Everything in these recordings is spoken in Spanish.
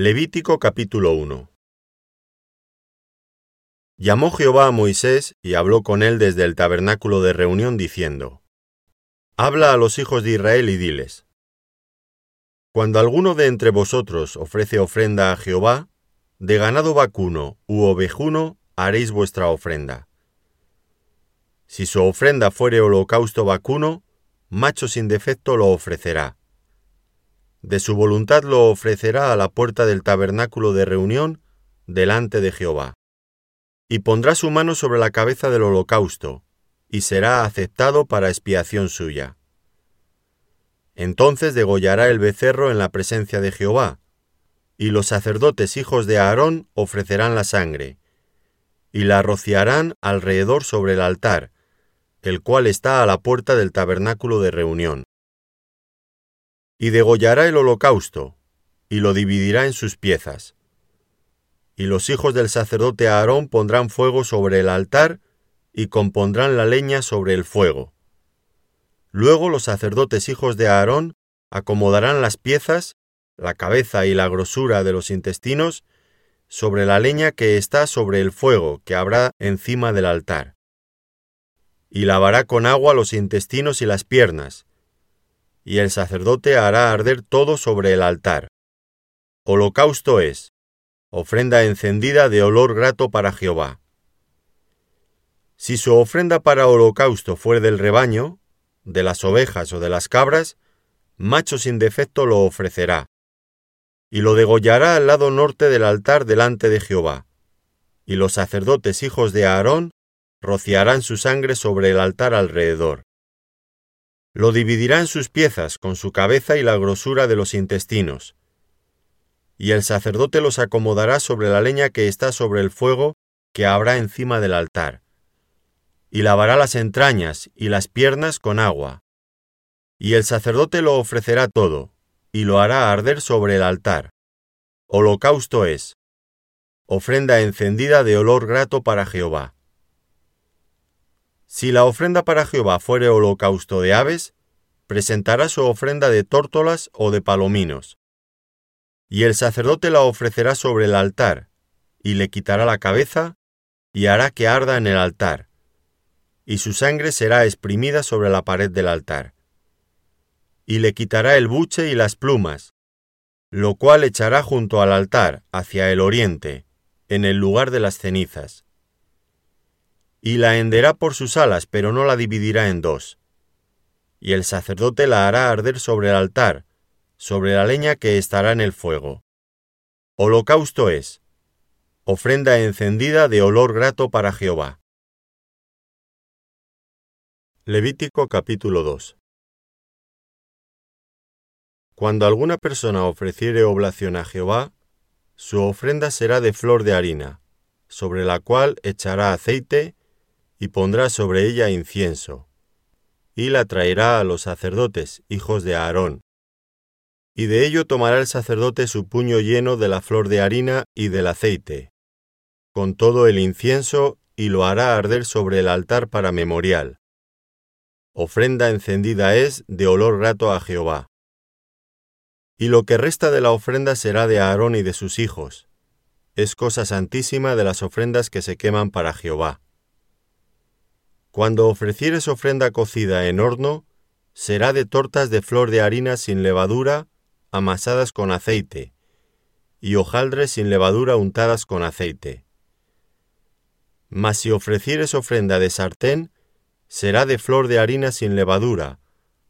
Levítico capítulo 1 Llamó Jehová a Moisés y habló con él desde el tabernáculo de reunión diciendo, Habla a los hijos de Israel y diles, Cuando alguno de entre vosotros ofrece ofrenda a Jehová, de ganado vacuno u ovejuno haréis vuestra ofrenda. Si su ofrenda fuere holocausto vacuno, macho sin defecto lo ofrecerá de su voluntad lo ofrecerá a la puerta del tabernáculo de reunión delante de Jehová. Y pondrá su mano sobre la cabeza del holocausto, y será aceptado para expiación suya. Entonces degollará el becerro en la presencia de Jehová, y los sacerdotes hijos de Aarón ofrecerán la sangre, y la rociarán alrededor sobre el altar, el cual está a la puerta del tabernáculo de reunión y degollará el holocausto, y lo dividirá en sus piezas. Y los hijos del sacerdote Aarón pondrán fuego sobre el altar, y compondrán la leña sobre el fuego. Luego los sacerdotes hijos de Aarón acomodarán las piezas, la cabeza y la grosura de los intestinos, sobre la leña que está sobre el fuego que habrá encima del altar. Y lavará con agua los intestinos y las piernas, y el sacerdote hará arder todo sobre el altar. Holocausto es, ofrenda encendida de olor grato para Jehová. Si su ofrenda para holocausto fuere del rebaño, de las ovejas o de las cabras, macho sin defecto lo ofrecerá, y lo degollará al lado norte del altar delante de Jehová, y los sacerdotes hijos de Aarón rociarán su sangre sobre el altar alrededor. Lo dividirá en sus piezas con su cabeza y la grosura de los intestinos. Y el sacerdote los acomodará sobre la leña que está sobre el fuego que habrá encima del altar. Y lavará las entrañas y las piernas con agua. Y el sacerdote lo ofrecerá todo, y lo hará arder sobre el altar. Holocausto es. Ofrenda encendida de olor grato para Jehová. Si la ofrenda para Jehová fuere holocausto de aves, presentará su ofrenda de tórtolas o de palominos. Y el sacerdote la ofrecerá sobre el altar, y le quitará la cabeza, y hará que arda en el altar, y su sangre será exprimida sobre la pared del altar. Y le quitará el buche y las plumas, lo cual echará junto al altar, hacia el oriente, en el lugar de las cenizas y la henderá por sus alas, pero no la dividirá en dos. Y el sacerdote la hará arder sobre el altar, sobre la leña que estará en el fuego. Holocausto es, ofrenda encendida de olor grato para Jehová. Levítico capítulo 2 Cuando alguna persona ofreciere oblación a Jehová, su ofrenda será de flor de harina, sobre la cual echará aceite y pondrá sobre ella incienso, y la traerá a los sacerdotes, hijos de Aarón. Y de ello tomará el sacerdote su puño lleno de la flor de harina y del aceite, con todo el incienso, y lo hará arder sobre el altar para memorial. Ofrenda encendida es de olor grato a Jehová. Y lo que resta de la ofrenda será de Aarón y de sus hijos. Es cosa santísima de las ofrendas que se queman para Jehová. Cuando ofrecieres ofrenda cocida en horno, será de tortas de flor de harina sin levadura, amasadas con aceite, y hojaldres sin levadura untadas con aceite. Mas si ofrecieres ofrenda de sartén, será de flor de harina sin levadura,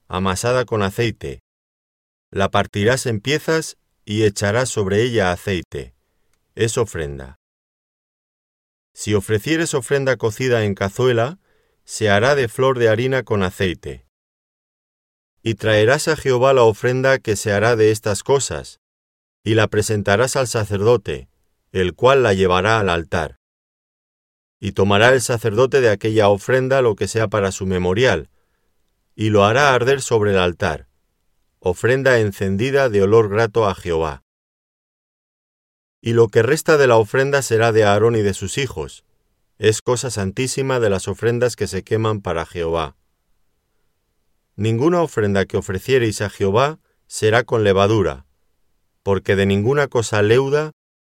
amasada con aceite. La partirás en piezas y echarás sobre ella aceite. Es ofrenda. Si ofrecieres ofrenda cocida en cazuela, se hará de flor de harina con aceite. Y traerás a Jehová la ofrenda que se hará de estas cosas, y la presentarás al sacerdote, el cual la llevará al altar. Y tomará el sacerdote de aquella ofrenda lo que sea para su memorial, y lo hará arder sobre el altar, ofrenda encendida de olor grato a Jehová. Y lo que resta de la ofrenda será de Aarón y de sus hijos, es cosa santísima de las ofrendas que se queman para Jehová. Ninguna ofrenda que ofreciereis a Jehová será con levadura, porque de ninguna cosa leuda,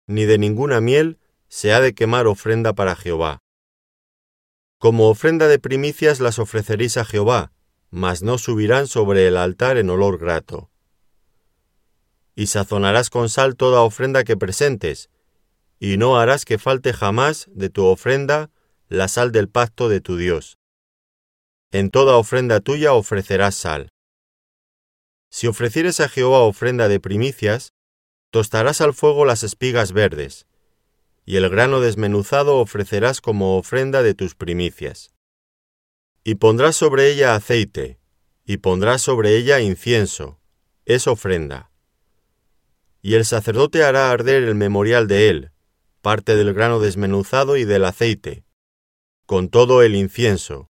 ni de ninguna miel, se ha de quemar ofrenda para Jehová. Como ofrenda de primicias las ofreceréis a Jehová, mas no subirán sobre el altar en olor grato. Y sazonarás con sal toda ofrenda que presentes, y no harás que falte jamás de tu ofrenda la sal del pacto de tu Dios. En toda ofrenda tuya ofrecerás sal. Si ofrecieres a Jehová ofrenda de primicias, tostarás al fuego las espigas verdes, y el grano desmenuzado ofrecerás como ofrenda de tus primicias. Y pondrás sobre ella aceite, y pondrás sobre ella incienso, es ofrenda. Y el sacerdote hará arder el memorial de él, parte del grano desmenuzado y del aceite, con todo el incienso,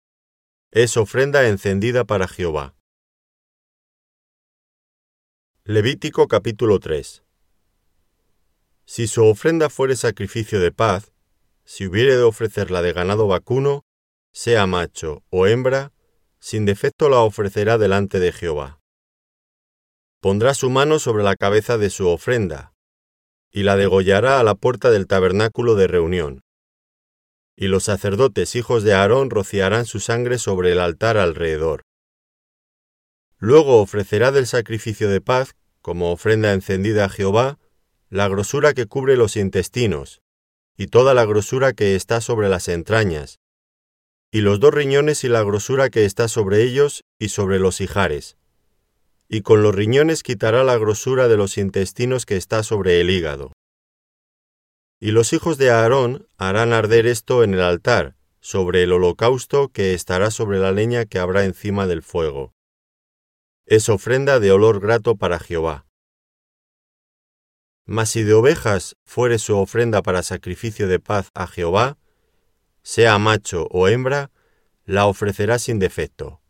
es ofrenda encendida para Jehová. Levítico capítulo 3 Si su ofrenda fuere sacrificio de paz, si hubiere de ofrecerla de ganado vacuno, sea macho o hembra, sin defecto la ofrecerá delante de Jehová. Pondrá su mano sobre la cabeza de su ofrenda, y la degollará a la puerta del tabernáculo de reunión. Y los sacerdotes hijos de Aarón rociarán su sangre sobre el altar alrededor. Luego ofrecerá del sacrificio de paz, como ofrenda encendida a Jehová, la grosura que cubre los intestinos, y toda la grosura que está sobre las entrañas, y los dos riñones y la grosura que está sobre ellos y sobre los hijares. Y con los riñones quitará la grosura de los intestinos que está sobre el hígado. Y los hijos de Aarón harán arder esto en el altar, sobre el holocausto que estará sobre la leña que habrá encima del fuego es ofrenda de olor grato para Jehová. Mas si de ovejas fuere su ofrenda para sacrificio de paz a Jehová, sea macho o hembra, la ofrecerá sin defecto.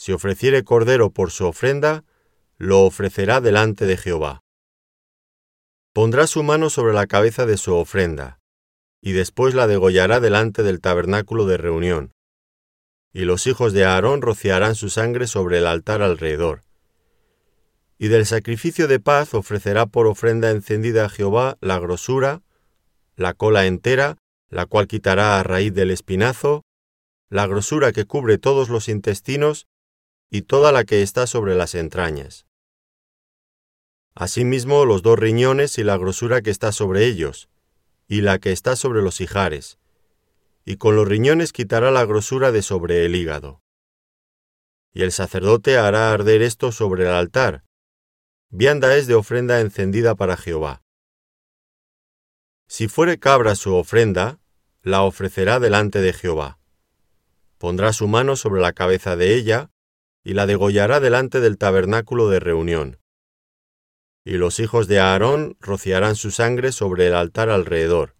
Si ofreciere cordero por su ofrenda, lo ofrecerá delante de Jehová. Pondrá su mano sobre la cabeza de su ofrenda, y después la degollará delante del tabernáculo de reunión, y los hijos de Aarón rociarán su sangre sobre el altar alrededor. Y del sacrificio de paz ofrecerá por ofrenda encendida a Jehová la grosura, la cola entera, la cual quitará a raíz del espinazo, la grosura que cubre todos los intestinos y toda la que está sobre las entrañas. Asimismo los dos riñones y la grosura que está sobre ellos, y la que está sobre los hijares, y con los riñones quitará la grosura de sobre el hígado. Y el sacerdote hará arder esto sobre el altar. Vianda es de ofrenda encendida para Jehová. Si fuere cabra su ofrenda, la ofrecerá delante de Jehová. Pondrá su mano sobre la cabeza de ella, y la degollará delante del tabernáculo de reunión. Y los hijos de Aarón rociarán su sangre sobre el altar alrededor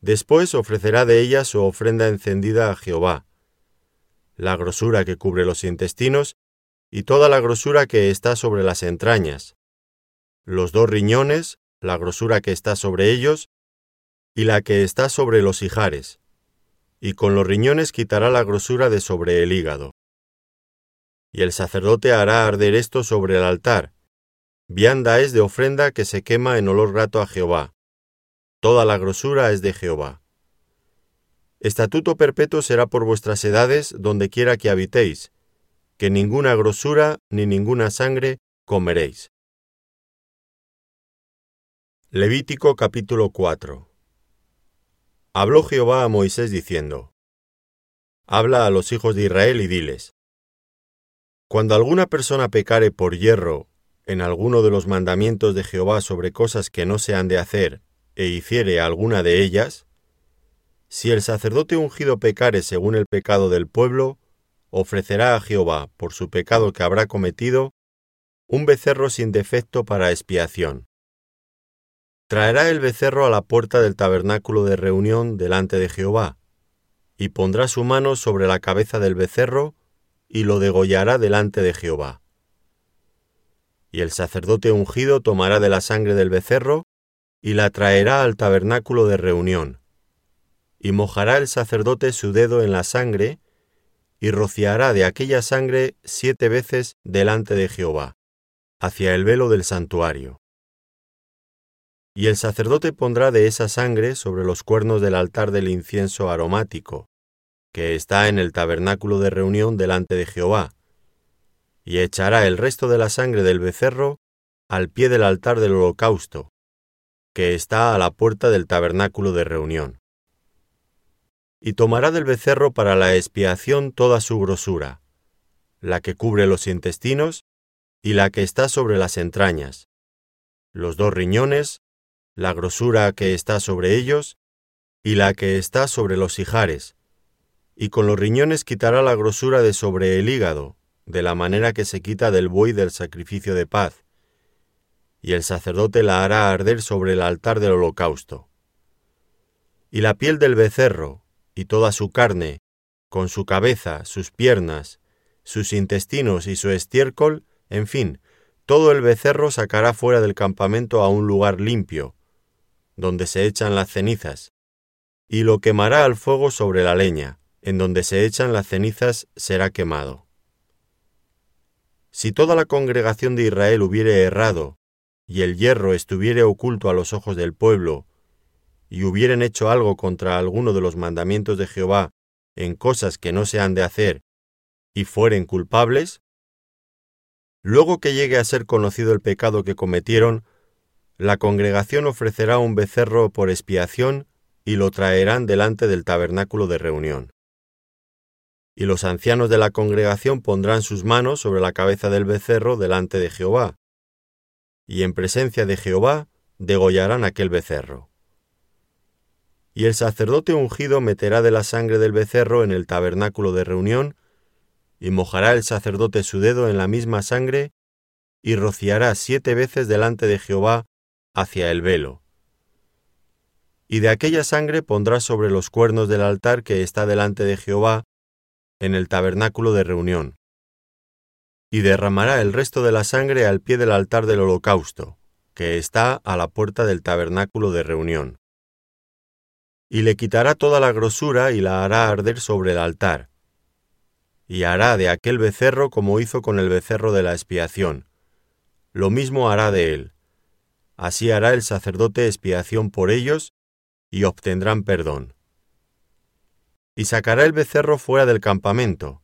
Después ofrecerá de ella su ofrenda encendida a Jehová, la grosura que cubre los intestinos y toda la grosura que está sobre las entrañas, los dos riñones, la grosura que está sobre ellos, y la que está sobre los hijares, y con los riñones quitará la grosura de sobre el hígado. Y el sacerdote hará arder esto sobre el altar, vianda es de ofrenda que se quema en olor grato a Jehová. Toda la grosura es de Jehová. Estatuto perpetuo será por vuestras edades donde quiera que habitéis, que ninguna grosura ni ninguna sangre comeréis. Levítico capítulo 4 Habló Jehová a Moisés diciendo, Habla a los hijos de Israel y diles, Cuando alguna persona pecare por hierro en alguno de los mandamientos de Jehová sobre cosas que no se han de hacer, e hiciere alguna de ellas, si el sacerdote ungido pecare según el pecado del pueblo, ofrecerá a Jehová, por su pecado que habrá cometido, un becerro sin defecto para expiación. Traerá el becerro a la puerta del tabernáculo de reunión delante de Jehová, y pondrá su mano sobre la cabeza del becerro, y lo degollará delante de Jehová. Y el sacerdote ungido tomará de la sangre del becerro, y la traerá al tabernáculo de reunión, y mojará el sacerdote su dedo en la sangre, y rociará de aquella sangre siete veces delante de Jehová, hacia el velo del santuario. Y el sacerdote pondrá de esa sangre sobre los cuernos del altar del incienso aromático, que está en el tabernáculo de reunión delante de Jehová, y echará el resto de la sangre del becerro al pie del altar del holocausto, que está a la puerta del tabernáculo de reunión. Y tomará del becerro para la expiación toda su grosura, la que cubre los intestinos y la que está sobre las entrañas, los dos riñones, la grosura que está sobre ellos y la que está sobre los hijares, y con los riñones quitará la grosura de sobre el hígado, de la manera que se quita del buey del sacrificio de paz, y el sacerdote la hará arder sobre el altar del holocausto. Y la piel del becerro, y toda su carne, con su cabeza, sus piernas, sus intestinos y su estiércol, en fin, todo el becerro sacará fuera del campamento a un lugar limpio, donde se echan las cenizas, y lo quemará al fuego sobre la leña, en donde se echan las cenizas será quemado. Si toda la congregación de Israel hubiere errado, y el hierro estuviere oculto a los ojos del pueblo, y hubieren hecho algo contra alguno de los mandamientos de Jehová en cosas que no se han de hacer, y fueren culpables, luego que llegue a ser conocido el pecado que cometieron, la congregación ofrecerá un becerro por expiación y lo traerán delante del tabernáculo de reunión. Y los ancianos de la congregación pondrán sus manos sobre la cabeza del becerro delante de Jehová, y en presencia de Jehová degollarán aquel becerro. Y el sacerdote ungido meterá de la sangre del becerro en el tabernáculo de reunión, y mojará el sacerdote su dedo en la misma sangre, y rociará siete veces delante de Jehová hacia el velo. Y de aquella sangre pondrá sobre los cuernos del altar que está delante de Jehová en el tabernáculo de reunión. Y derramará el resto de la sangre al pie del altar del holocausto, que está a la puerta del tabernáculo de reunión. Y le quitará toda la grosura y la hará arder sobre el altar. Y hará de aquel becerro como hizo con el becerro de la expiación. Lo mismo hará de él. Así hará el sacerdote expiación por ellos, y obtendrán perdón y sacará el becerro fuera del campamento,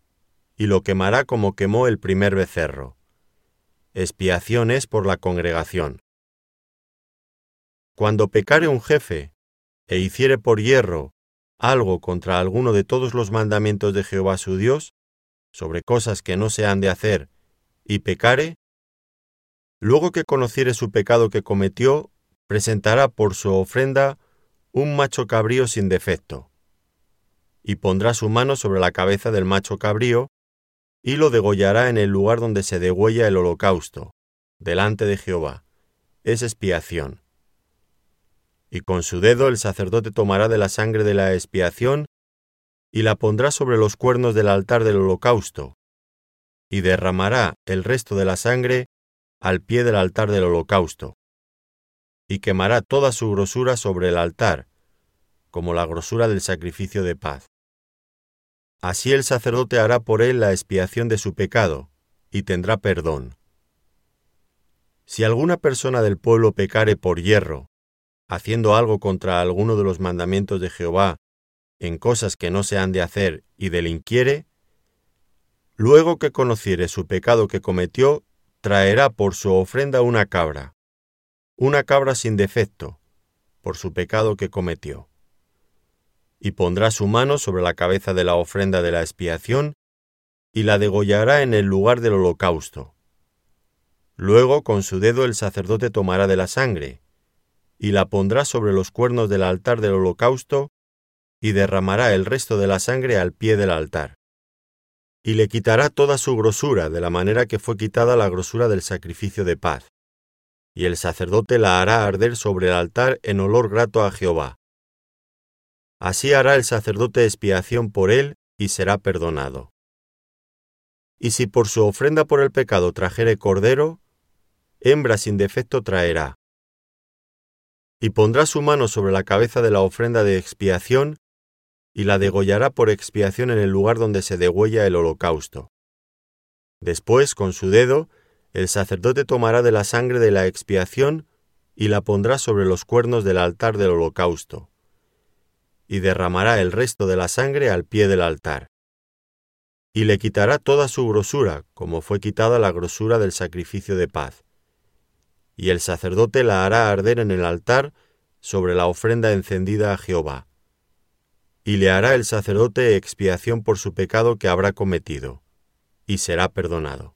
y lo quemará como quemó el primer becerro. Expiación es por la congregación. Cuando pecare un jefe, e hiciere por hierro algo contra alguno de todos los mandamientos de Jehová su Dios, sobre cosas que no se han de hacer, y pecare, luego que conociere su pecado que cometió, presentará por su ofrenda un macho cabrío sin defecto y pondrá su mano sobre la cabeza del macho cabrío, y lo degollará en el lugar donde se degüella el holocausto, delante de Jehová. Es expiación. Y con su dedo el sacerdote tomará de la sangre de la expiación, y la pondrá sobre los cuernos del altar del holocausto, y derramará el resto de la sangre al pie del altar del holocausto, y quemará toda su grosura sobre el altar, como la grosura del sacrificio de paz. Así el sacerdote hará por él la expiación de su pecado, y tendrá perdón. Si alguna persona del pueblo pecare por hierro, haciendo algo contra alguno de los mandamientos de Jehová, en cosas que no se han de hacer, y delinquiere, luego que conociere su pecado que cometió, traerá por su ofrenda una cabra, una cabra sin defecto, por su pecado que cometió y pondrá su mano sobre la cabeza de la ofrenda de la expiación, y la degollará en el lugar del holocausto. Luego con su dedo el sacerdote tomará de la sangre, y la pondrá sobre los cuernos del altar del holocausto, y derramará el resto de la sangre al pie del altar. Y le quitará toda su grosura, de la manera que fue quitada la grosura del sacrificio de paz. Y el sacerdote la hará arder sobre el altar en olor grato a Jehová Así hará el sacerdote expiación por él y será perdonado. Y si por su ofrenda por el pecado trajere cordero, hembra sin defecto traerá. Y pondrá su mano sobre la cabeza de la ofrenda de expiación, y la degollará por expiación en el lugar donde se degüella el holocausto. Después, con su dedo, el sacerdote tomará de la sangre de la expiación y la pondrá sobre los cuernos del altar del holocausto, y derramará el resto de la sangre al pie del altar. Y le quitará toda su grosura, como fue quitada la grosura del sacrificio de paz. Y el sacerdote la hará arder en el altar sobre la ofrenda encendida a Jehová. Y le hará el sacerdote expiación por su pecado que habrá cometido, y será perdonado.